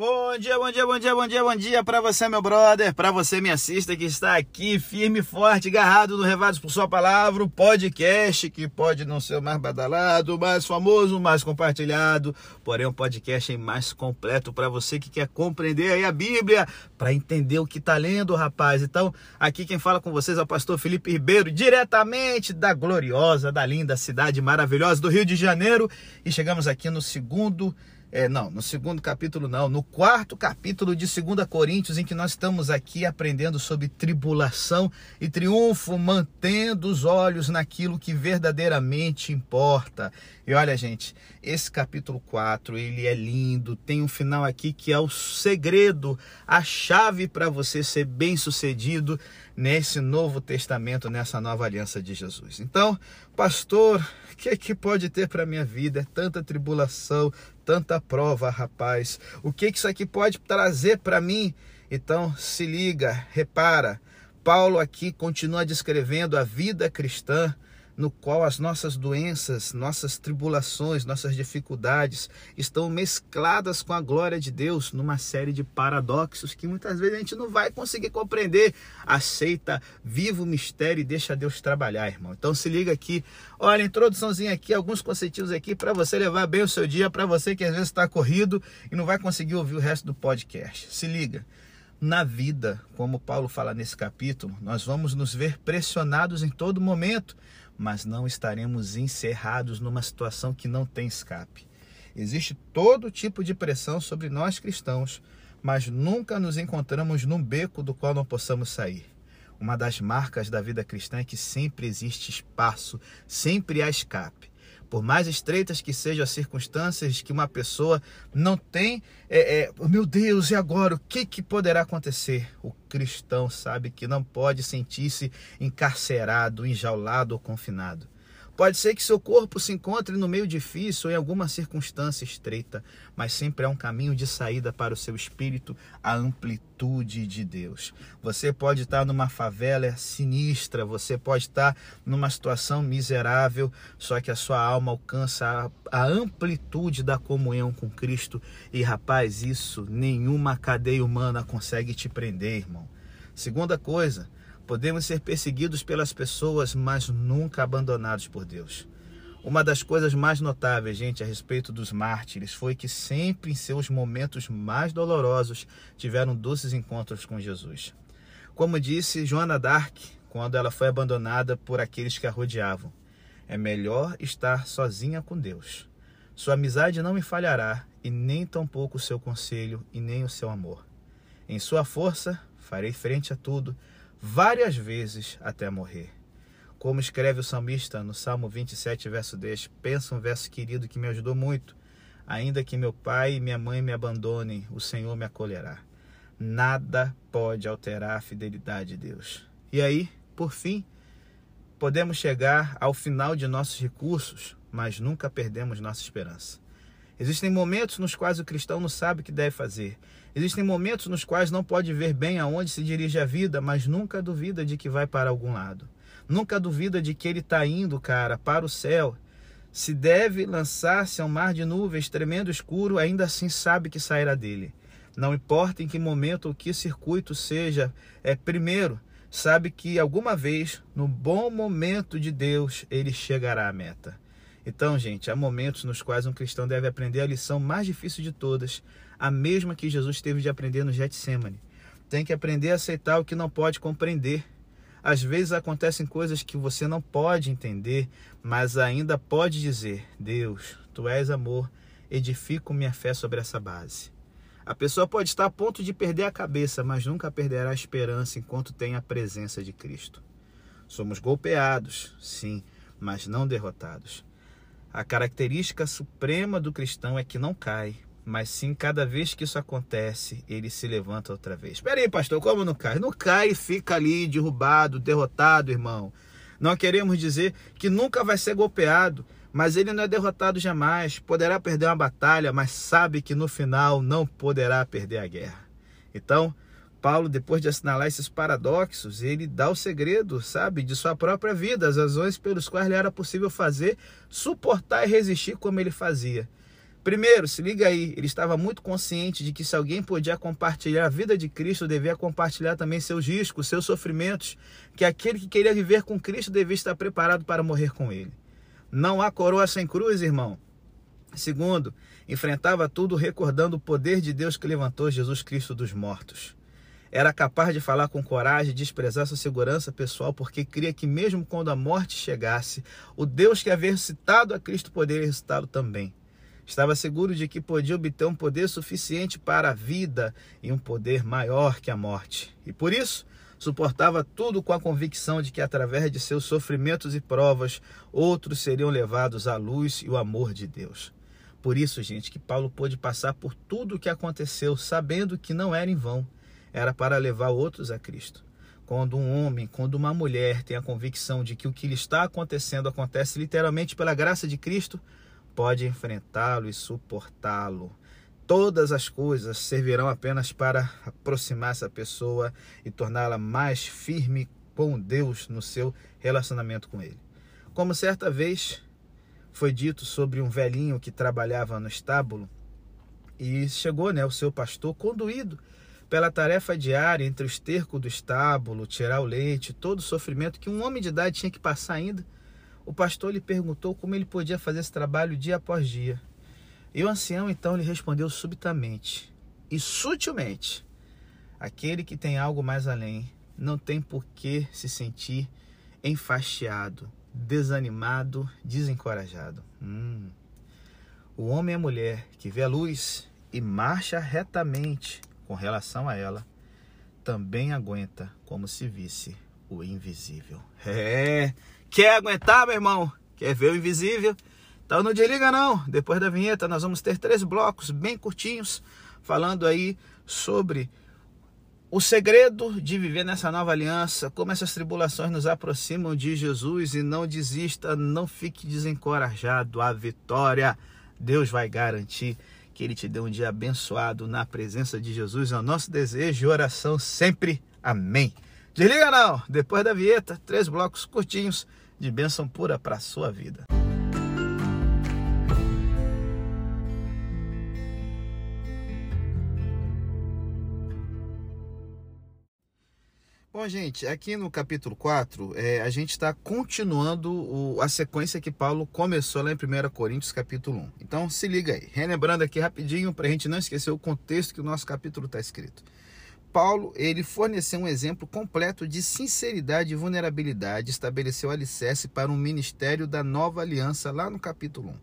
Bom dia, bom dia, bom dia, bom dia, bom dia para você, meu brother, para você, minha assista que está aqui firme e forte, agarrado no Revados por Sua Palavra, o podcast que pode não ser o mais badalado, mais famoso, mais compartilhado, porém um podcast mais completo para você que quer compreender aí a Bíblia, para entender o que está lendo, rapaz. Então, aqui quem fala com vocês é o pastor Felipe Ribeiro, diretamente da gloriosa, da linda cidade maravilhosa do Rio de Janeiro, e chegamos aqui no segundo é, não, no segundo capítulo não, no quarto capítulo de 2 Coríntios, em que nós estamos aqui aprendendo sobre tribulação e triunfo, mantendo os olhos naquilo que verdadeiramente importa. E olha, gente, esse capítulo 4, ele é lindo, tem um final aqui que é o segredo, a chave para você ser bem-sucedido nesse novo testamento, nessa nova aliança de Jesus. Então, pastor, o que, é que pode ter para minha vida? É tanta tribulação, tanta prova, rapaz. O que, que isso aqui pode trazer para mim? Então, se liga, repara. Paulo aqui continua descrevendo a vida cristã no qual as nossas doenças, nossas tribulações, nossas dificuldades estão mescladas com a glória de Deus numa série de paradoxos que muitas vezes a gente não vai conseguir compreender. Aceita, viva o mistério e deixa Deus trabalhar, irmão. Então se liga aqui. Olha, introduçãozinha aqui, alguns conceitos aqui para você levar bem o seu dia, para você que às vezes está corrido e não vai conseguir ouvir o resto do podcast. Se liga na vida, como Paulo fala nesse capítulo, nós vamos nos ver pressionados em todo momento mas não estaremos encerrados numa situação que não tem escape. Existe todo tipo de pressão sobre nós cristãos, mas nunca nos encontramos num beco do qual não possamos sair. Uma das marcas da vida cristã é que sempre existe espaço, sempre há escape por mais estreitas que sejam as circunstâncias que uma pessoa não tem, é, é, meu Deus, e agora? O que, que poderá acontecer? O cristão sabe que não pode sentir-se encarcerado, enjaulado ou confinado. Pode ser que seu corpo se encontre no meio difícil ou em alguma circunstância estreita, mas sempre há um caminho de saída para o seu espírito, a amplitude de Deus. Você pode estar numa favela sinistra, você pode estar numa situação miserável, só que a sua alma alcança a, amplitude da comunhão com Cristo. E rapaz, isso nenhuma cadeia humana consegue te prender, irmão. Segunda coisa, Podemos ser perseguidos pelas pessoas, mas nunca abandonados por Deus. Uma das coisas mais notáveis, gente, a respeito dos mártires foi que sempre em seus momentos mais dolorosos tiveram doces encontros com Jesus. Como disse Joana d'Arc quando ela foi abandonada por aqueles que a rodeavam, é melhor estar sozinha com Deus. Sua amizade não me falhará, e nem tampouco o seu conselho e nem o seu amor. Em sua força farei frente a tudo várias vezes até morrer. Como escreve o salmista no Salmo 27, verso 10, pensa um verso querido que me ajudou muito. Ainda que meu pai e minha mãe me abandonem, o Senhor me acolherá. Nada pode alterar a fidelidade de Deus. E aí, por fim, podemos chegar ao final de nossos recursos, mas nunca perdemos nossa esperança. Existem momentos nos quais o cristão não sabe o que deve fazer. Existem momentos nos quais não pode ver bem aonde se dirige a vida, mas nunca duvida de que vai para algum lado. Nunca duvida de que ele está indo, cara, para o céu. Se deve lançar-se ao mar de nuvens tremendo escuro, ainda assim sabe que sairá dele. Não importa em que momento ou que circuito seja, é primeiro, sabe que alguma vez, no bom momento de Deus, ele chegará à meta. Então, gente, há momentos nos quais um cristão deve aprender a lição mais difícil de todas, a mesma que Jesus teve de aprender no Getsemane. Tem que aprender a aceitar o que não pode compreender. Às vezes acontecem coisas que você não pode entender, mas ainda pode dizer: Deus, tu és amor, edifico minha fé sobre essa base. A pessoa pode estar a ponto de perder a cabeça, mas nunca perderá a esperança enquanto tem a presença de Cristo. Somos golpeados, sim, mas não derrotados. A característica suprema do cristão é que não cai, mas sim cada vez que isso acontece, ele se levanta outra vez. Espera aí, pastor, como não cai? Não cai e fica ali derrubado, derrotado, irmão. Não queremos dizer que nunca vai ser golpeado, mas ele não é derrotado jamais. Poderá perder uma batalha, mas sabe que no final não poderá perder a guerra. Então, Paulo, depois de assinalar esses paradoxos, ele dá o segredo, sabe, de sua própria vida, as razões pelas quais lhe era possível fazer, suportar e resistir como ele fazia. Primeiro, se liga aí, ele estava muito consciente de que se alguém podia compartilhar a vida de Cristo, devia compartilhar também seus riscos, seus sofrimentos, que aquele que queria viver com Cristo devia estar preparado para morrer com ele. Não há coroa sem cruz, irmão. Segundo, enfrentava tudo recordando o poder de Deus que levantou Jesus Cristo dos mortos. Era capaz de falar com coragem, desprezar sua segurança pessoal, porque cria que mesmo quando a morte chegasse, o Deus que havia ressuscitado a Cristo poderia ressuscitá-lo também. Estava seguro de que podia obter um poder suficiente para a vida e um poder maior que a morte. E por isso, suportava tudo com a convicção de que através de seus sofrimentos e provas, outros seriam levados à luz e o amor de Deus. Por isso, gente, que Paulo pôde passar por tudo o que aconteceu, sabendo que não era em vão, era para levar outros a Cristo. Quando um homem, quando uma mulher tem a convicção de que o que lhe está acontecendo acontece literalmente pela graça de Cristo, pode enfrentá-lo e suportá-lo. Todas as coisas servirão apenas para aproximar essa pessoa e torná-la mais firme com Deus no seu relacionamento com Ele. Como certa vez foi dito sobre um velhinho que trabalhava no estábulo e chegou né, o seu pastor conduído pela tarefa diária entre o esterco do estábulo, tirar o leite, todo o sofrimento que um homem de idade tinha que passar ainda o pastor lhe perguntou como ele podia fazer esse trabalho dia após dia. E o ancião então lhe respondeu subitamente e sutilmente: Aquele que tem algo mais além não tem por que se sentir enfastiado, desanimado, desencorajado. Hum. O homem e a mulher que vê a luz e marcha retamente com relação a ela, também aguenta como se visse o invisível. É, Quer aguentar, meu irmão? Quer ver o invisível? Então não desliga não. Depois da vinheta nós vamos ter três blocos bem curtinhos falando aí sobre o segredo de viver nessa nova aliança, como essas tribulações nos aproximam de Jesus e não desista, não fique desencorajado. A vitória Deus vai garantir que ele te dê um dia abençoado na presença de Jesus. É o nosso desejo e oração sempre. Amém. Desliga não. Depois da vinheta, três blocos curtinhos de bênção pura para a sua vida. Bom, gente, aqui no capítulo 4, é, a gente está continuando o, a sequência que Paulo começou lá em 1 Coríntios, capítulo 1. Então, se liga aí. Relembrando aqui rapidinho, para a gente não esquecer o contexto que o nosso capítulo está escrito. Paulo, ele forneceu um exemplo completo de sinceridade e vulnerabilidade, estabeleceu alicerce para um ministério da nova aliança lá no capítulo 1.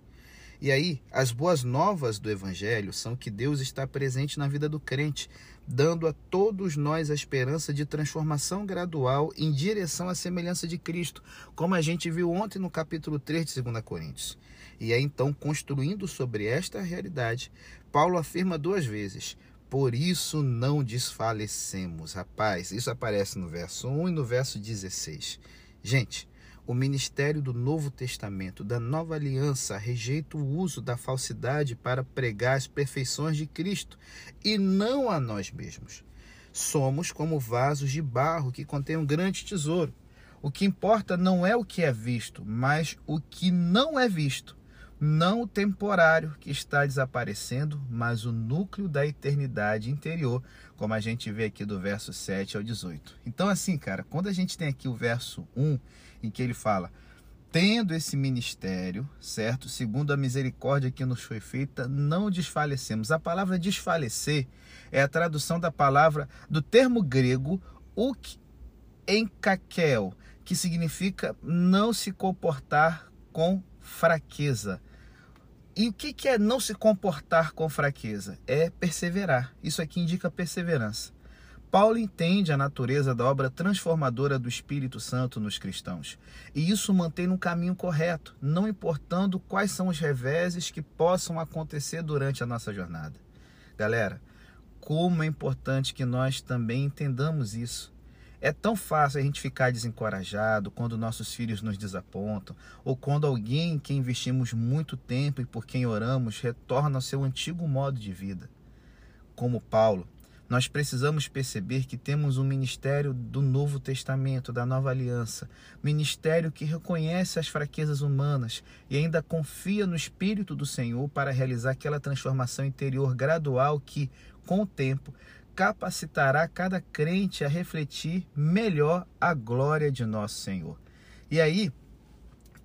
E aí, as boas novas do evangelho são que Deus está presente na vida do crente, dando a todos nós a esperança de transformação gradual em direção à semelhança de Cristo, como a gente viu ontem no capítulo 3 de 2 Coríntios. E é então construindo sobre esta realidade, Paulo afirma duas vezes: por isso não desfalecemos. Rapaz, isso aparece no verso 1 e no verso 16. Gente, o ministério do Novo Testamento, da Nova Aliança, rejeita o uso da falsidade para pregar as perfeições de Cristo e não a nós mesmos. Somos como vasos de barro que contêm um grande tesouro. O que importa não é o que é visto, mas o que não é visto não o temporário que está desaparecendo, mas o núcleo da eternidade interior, como a gente vê aqui do verso 7 ao 18. Então, assim, cara, quando a gente tem aqui o verso 1, em que ele fala, tendo esse ministério, certo? Segundo a misericórdia que nos foi feita, não desfalecemos. A palavra desfalecer é a tradução da palavra, do termo grego, uk enkakel, que significa não se comportar com fraqueza. E o que é não se comportar com fraqueza? É perseverar. Isso aqui indica perseverança. Paulo entende a natureza da obra transformadora do Espírito Santo nos cristãos. E isso mantém no caminho correto, não importando quais são os reveses que possam acontecer durante a nossa jornada. Galera, como é importante que nós também entendamos isso. É tão fácil a gente ficar desencorajado quando nossos filhos nos desapontam, ou quando alguém em quem investimos muito tempo e por quem oramos retorna ao seu antigo modo de vida. Como Paulo, Nós precisamos perceber que temos um ministério do Novo Testamento, da Nova Aliança, ministério que reconhece as fraquezas humanas e ainda confia no Espírito do Senhor para realizar aquela transformação interior gradual que, com o tempo, capacitará cada crente a refletir melhor a glória de nosso Senhor. E aí,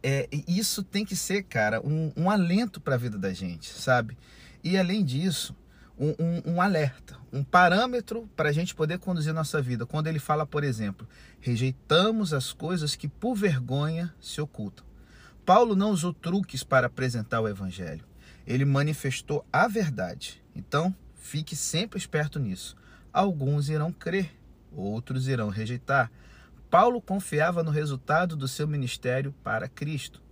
é, isso tem que ser, cara, um, um alento para a vida da gente, sabe? E além disso, um, um, um alerta, um parâmetro para a gente poder conduzir nossa vida. Quando ele fala, por exemplo, rejeitamos as coisas que por vergonha se ocultam. Paulo não usou truques para apresentar o evangelho. Ele manifestou a verdade. Então, fique sempre esperto nisso. Alguns irão crer, outros irão rejeitar. Paulo confiava no resultado do seu ministério para Cristo.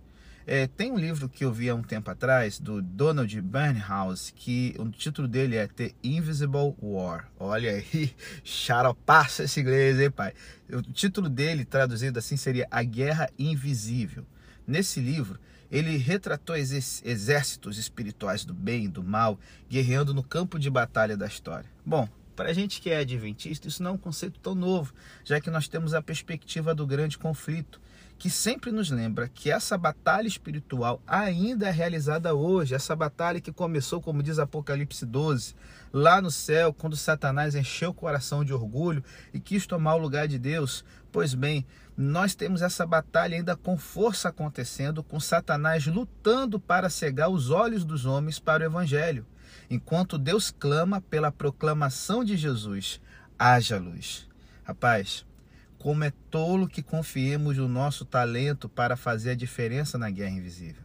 É, tem um livro que eu vi há um tempo atrás, do Donald Burnhouse, que o título dele é The Invisible War. Olha aí, charopaça esse inglês, hein, pai? O título dele, traduzido assim, seria A Guerra Invisível. Nesse livro, ele retratou exércitos espirituais do bem e do mal guerreando no campo de batalha da história. Bom, para a gente que é adventista, isso não é um conceito tão novo, já que nós temos a perspectiva do grande conflito que sempre nos lembra que essa batalha espiritual ainda é realizada hoje, essa batalha que começou, como diz Apocalipse 12, lá no céu, quando Satanás encheu o coração de orgulho e quis tomar o lugar de Deus. Pois bem, nós temos essa batalha ainda com força acontecendo, com Satanás lutando para cegar os olhos dos homens para o evangelho, enquanto Deus clama pela proclamação de Jesus: haja luz. Rapaz, como é tolo que confiemos o nosso talento para fazer a diferença na guerra invisível.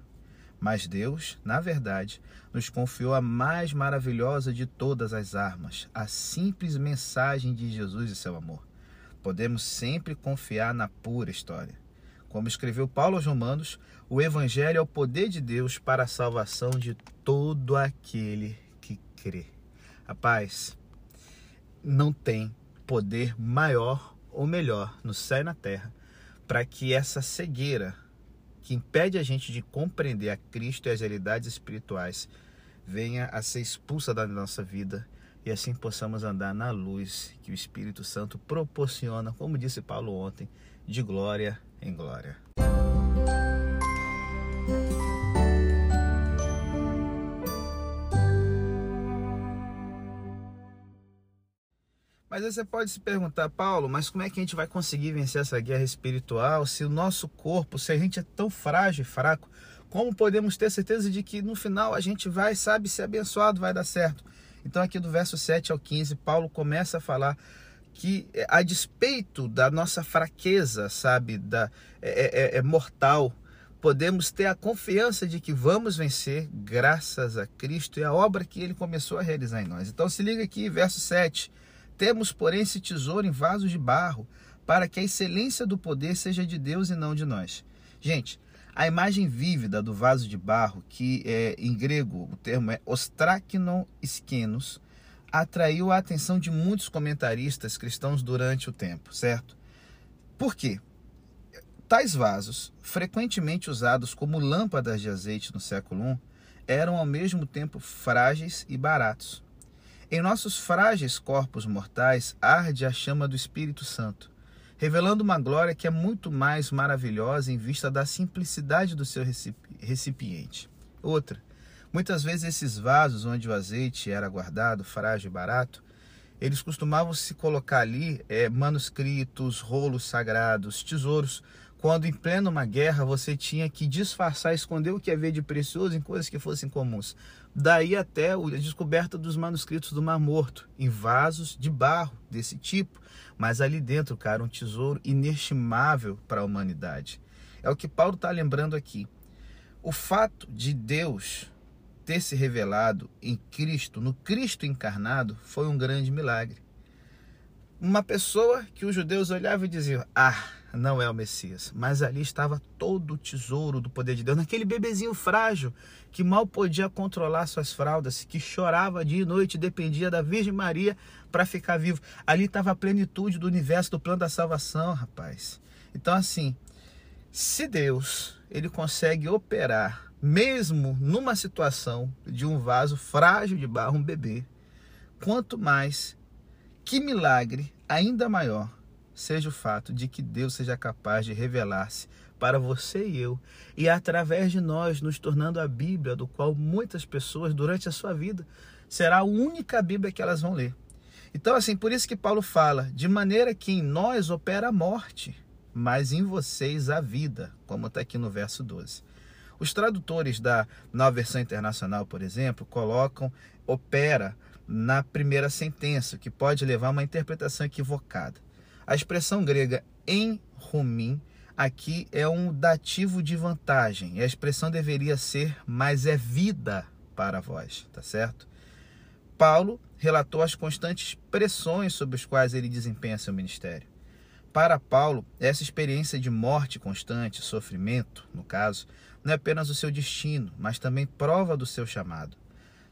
Mas Deus, na verdade, nos confiou a mais maravilhosa de todas as armas, a simples mensagem de Jesus e seu amor. Podemos sempre confiar na pura história. Como escreveu Paulo aos Romanos, o Evangelho é o poder de Deus para a salvação de todo aquele que crê. Rapaz, não tem poder maior ou melhor, no céu e na terra, para que essa cegueira que impede a gente de compreender a Cristo e as realidades espirituais venha a ser expulsa da nossa vida e assim possamos andar na luz que o Espírito Santo proporciona, como disse Paulo ontem, de glória em glória. Mas aí você pode se perguntar, Paulo, mas como é que a gente vai conseguir vencer essa guerra espiritual se o nosso corpo, se a gente é tão frágil e fraco, como podemos ter certeza de que no final a gente vai, sabe, ser abençoado, vai dar certo? Então aqui do verso 7 ao 15, Paulo começa a falar que a despeito da nossa fraqueza, sabe, da é, é, é mortal, podemos ter a confiança de que vamos vencer graças a Cristo e a obra que ele começou a realizar em nós. Então se liga aqui, verso 7. Temos, porém, esse tesouro em vasos de barro, para que a excelência do poder seja de Deus e não de nós. Gente, a imagem vívida do vaso de barro, que é, em grego o termo é ostraknon iskenos, atraiu a atenção de muitos comentaristas cristãos durante o tempo, certo? Por quê? Tais vasos, frequentemente usados como lâmpadas de azeite no século I, eram ao mesmo tempo frágeis e baratos. Em nossos frágeis corpos mortais arde a chama do Espírito Santo, revelando uma glória que é muito mais maravilhosa em vista da simplicidade do seu recipiente. Outra, muitas vezes esses vasos onde o azeite era guardado, frágil e barato, eles costumavam se colocar ali é, manuscritos, rolos sagrados, tesouros, quando em plena uma guerra você tinha que disfarçar, esconder o que havia de precioso em coisas que fossem comuns. Daí até a descoberta dos manuscritos do Mar Morto, em vasos de barro desse tipo. Mas ali dentro, cara, um tesouro inestimável para a humanidade. É o que Paulo está lembrando aqui. O fato de Deus ter se revelado em Cristo, no Cristo encarnado, foi um grande milagre. Uma pessoa que os judeus olhavam e diziam: Ah, não é o Messias. Mas ali estava todo o tesouro do poder de Deus, naquele bebezinho frágil que mal podia controlar suas fraldas, que chorava dia e noite, dependia da Virgem Maria para ficar vivo. Ali estava a plenitude do universo, do plano da salvação, rapaz. Então, assim, se Deus ele consegue operar, mesmo numa situação de um vaso frágil de barro, um bebê, quanto mais que milagre ainda maior seja o fato de que Deus seja capaz de revelar-se para você e eu, e através de nós nos tornando a Bíblia, do qual muitas pessoas durante a sua vida será a única Bíblia que elas vão ler. Então, assim, por isso que Paulo fala, de maneira que em nós opera a morte, mas em vocês a vida, como está aqui no verso 12. Os tradutores da nova versão internacional, por exemplo, colocam opera na primeira sentença, que pode levar a uma interpretação equivocada. A expressão grega em rumim aqui é um dativo de vantagem. E a expressão deveria ser mas é vida para vós, tá certo? Paulo relatou as constantes pressões sobre as quais ele desempenha seu ministério. Para Paulo, essa experiência de morte constante, sofrimento, no caso, não é apenas o seu destino, mas também prova do seu chamado.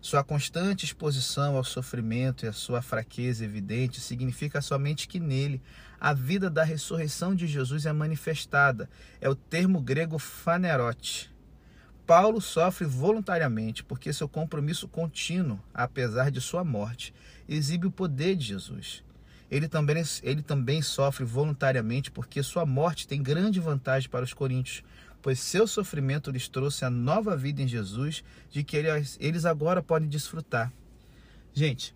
Sua constante exposição ao sofrimento e a sua fraqueza evidente significa somente que nele a vida da ressurreição de Jesus é manifestada. É o termo grego fanerote. Paulo sofre voluntariamente porque seu compromisso contínuo, apesar de sua morte, exibe o poder de Jesus. Ele também, ele também sofre voluntariamente porque sua morte tem grande vantagem para os coríntios, pois seu sofrimento lhes trouxe a nova vida em Jesus, de que eles agora podem desfrutar. Gente,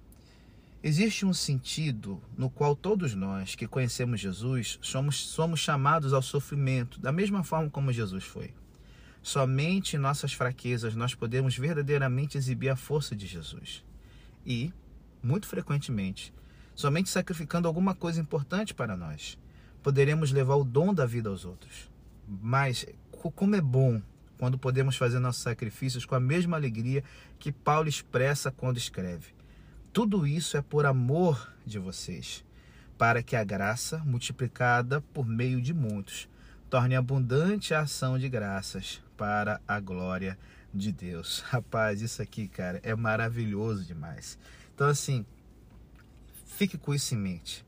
existe um sentido no qual todos nós que conhecemos Jesus somos, somos chamados ao sofrimento, da mesma forma como Jesus foi. Somente em nossas fraquezas nós podemos verdadeiramente exibir a força de Jesus. E, muito frequentemente, somente sacrificando alguma coisa importante para nós, poderemos levar o dom da vida aos outros. Mas como é bom quando podemos fazer nossos sacrifícios com a mesma alegria que Paulo expressa quando escreve. Tudo isso é por amor de vocês, para que a graça, multiplicada por meio de muitos, torne abundante a ação de graças para a glória de Deus. Rapaz, isso aqui, cara, é maravilhoso demais. Então, assim, fique com isso em mente.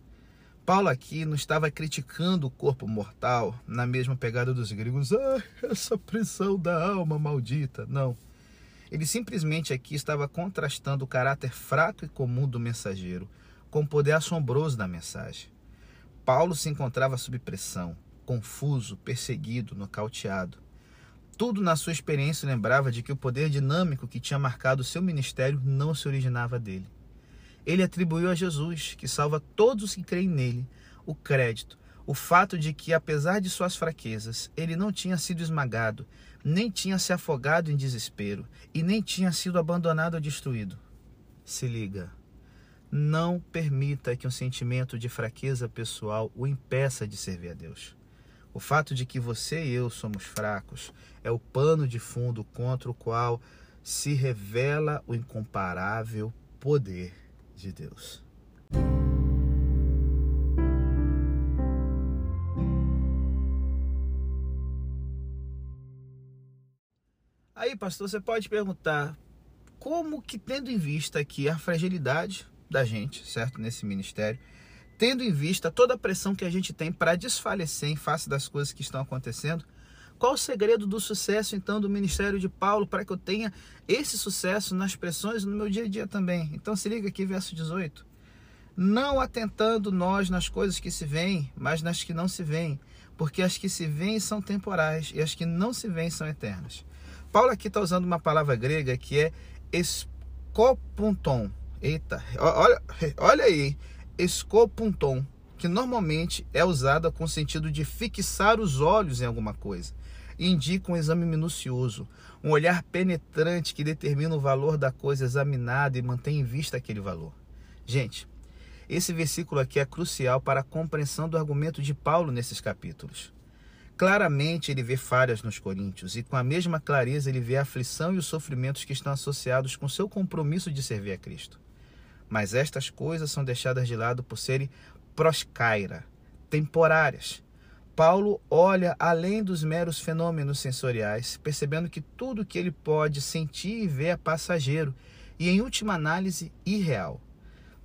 Paulo aqui não estava criticando o corpo mortal na mesma pegada dos gregos, ah, essa prisão da alma maldita. Não. Ele simplesmente aqui estava contrastando o caráter fraco e comum do mensageiro com o poder assombroso da mensagem. Paulo se encontrava sob pressão, confuso, perseguido, nocauteado. Tudo na sua experiência lembrava de que o poder dinâmico que tinha marcado seu ministério não se originava dele ele atribuiu a Jesus, que salva todos os que creem nele, o crédito, o fato de que, apesar de suas fraquezas, ele não tinha sido esmagado, nem tinha se afogado em desespero e nem tinha sido abandonado ou destruído. Se liga. Não permita que um sentimento de fraqueza pessoal o impeça de servir a Deus. O fato de que você e eu somos fracos é o pano de fundo contra o qual se revela o incomparável poder de Deus. Aí, pastor, você pode perguntar como que, tendo em vista aqui a fragilidade da gente, certo, nesse ministério, tendo em vista toda a pressão que a gente tem para desfalecer em face das coisas que estão acontecendo, qual o segredo do sucesso, então, do ministério de Paulo para que eu tenha esse sucesso nas pressões no meu dia a dia também? Então, se liga aqui, verso 18. Não atentando nós nas coisas que se veem, mas nas que não se veem, porque as que se veem são temporais e as que não se veem são eternas. Paulo aqui está usando uma palavra grega que é escopunton. Eita, olha, olha aí, escopunton, que normalmente é usada com o sentido de fixar os olhos em alguma coisa indica um exame minucioso, um olhar penetrante que determina o valor da coisa examinada e mantém em vista aquele valor. Gente, esse versículo aqui é crucial para a compreensão do argumento de Paulo nesses capítulos. Claramente ele vê falhas nos coríntios e com a mesma clareza ele vê a aflição e os sofrimentos que estão associados com seu compromisso de servir a Cristo. Mas estas coisas são deixadas de lado por serem proscaira, temporárias, Paulo olha além dos meros fenômenos sensoriais, percebendo que tudo que ele pode sentir e ver é passageiro e, em última análise, irreal.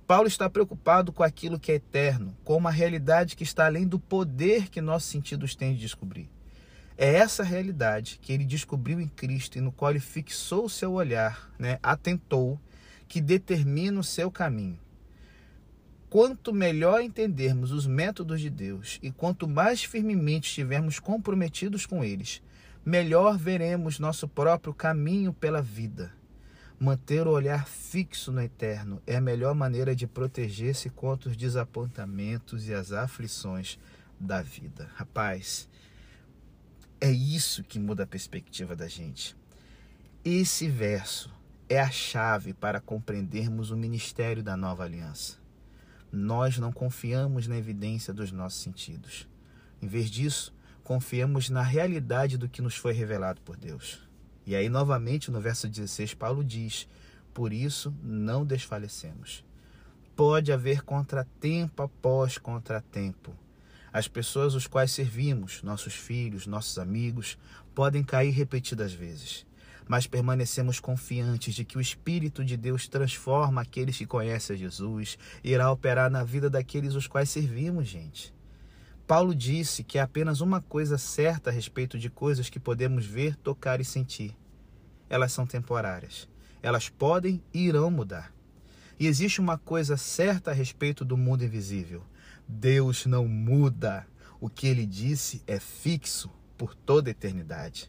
Paulo está preocupado com aquilo que é eterno, com uma realidade que está além do poder que nossos sentidos têm de descobrir. É essa realidade que ele descobriu em Cristo e no qual ele fixou o seu olhar, né, atentou, que determina o seu caminho. Quanto melhor entendermos os métodos de Deus e quanto mais firmemente estivermos comprometidos com eles, melhor veremos nosso próprio caminho pela vida. Manter o olhar fixo no eterno é a melhor maneira de proteger-se contra os desapontamentos e as aflições da vida. Rapaz, é isso que muda a perspectiva da gente. Esse verso é a chave para compreendermos o ministério da nova aliança. Nós não confiamos na evidência dos nossos sentidos. Em vez disso, confiamos na realidade do que nos foi revelado por Deus. E aí, novamente, no verso 16, Paulo diz: Por isso não desfalecemos. Pode haver contratempo após contratempo. As pessoas os quais servimos, nossos filhos, nossos amigos, podem cair repetidas vezes mas permanecemos confiantes de que o Espírito de Deus transforma aqueles que conhecem a Jesus irá operar na vida daqueles os quais servimos, gente. Paulo disse que há apenas uma coisa certa a respeito de coisas que podemos ver, tocar e sentir. Elas são temporárias. Elas podem e irão mudar. E existe uma coisa certa a respeito do mundo invisível. Deus não muda. O que ele disse é fixo por toda a eternidade.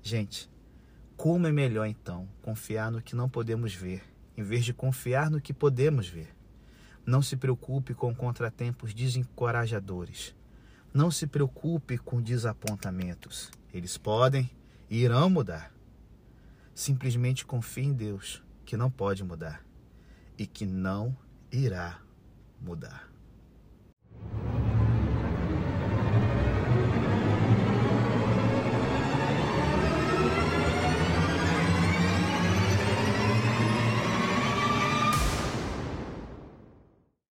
Gente, como é melhor então confiar no que não podemos ver, em vez de confiar no que podemos ver? Não se preocupe com contratempos desencorajadores. Não se preocupe com desapontamentos. Eles podem e irão mudar. Simplesmente confie em Deus, que não pode mudar e que não irá mudar.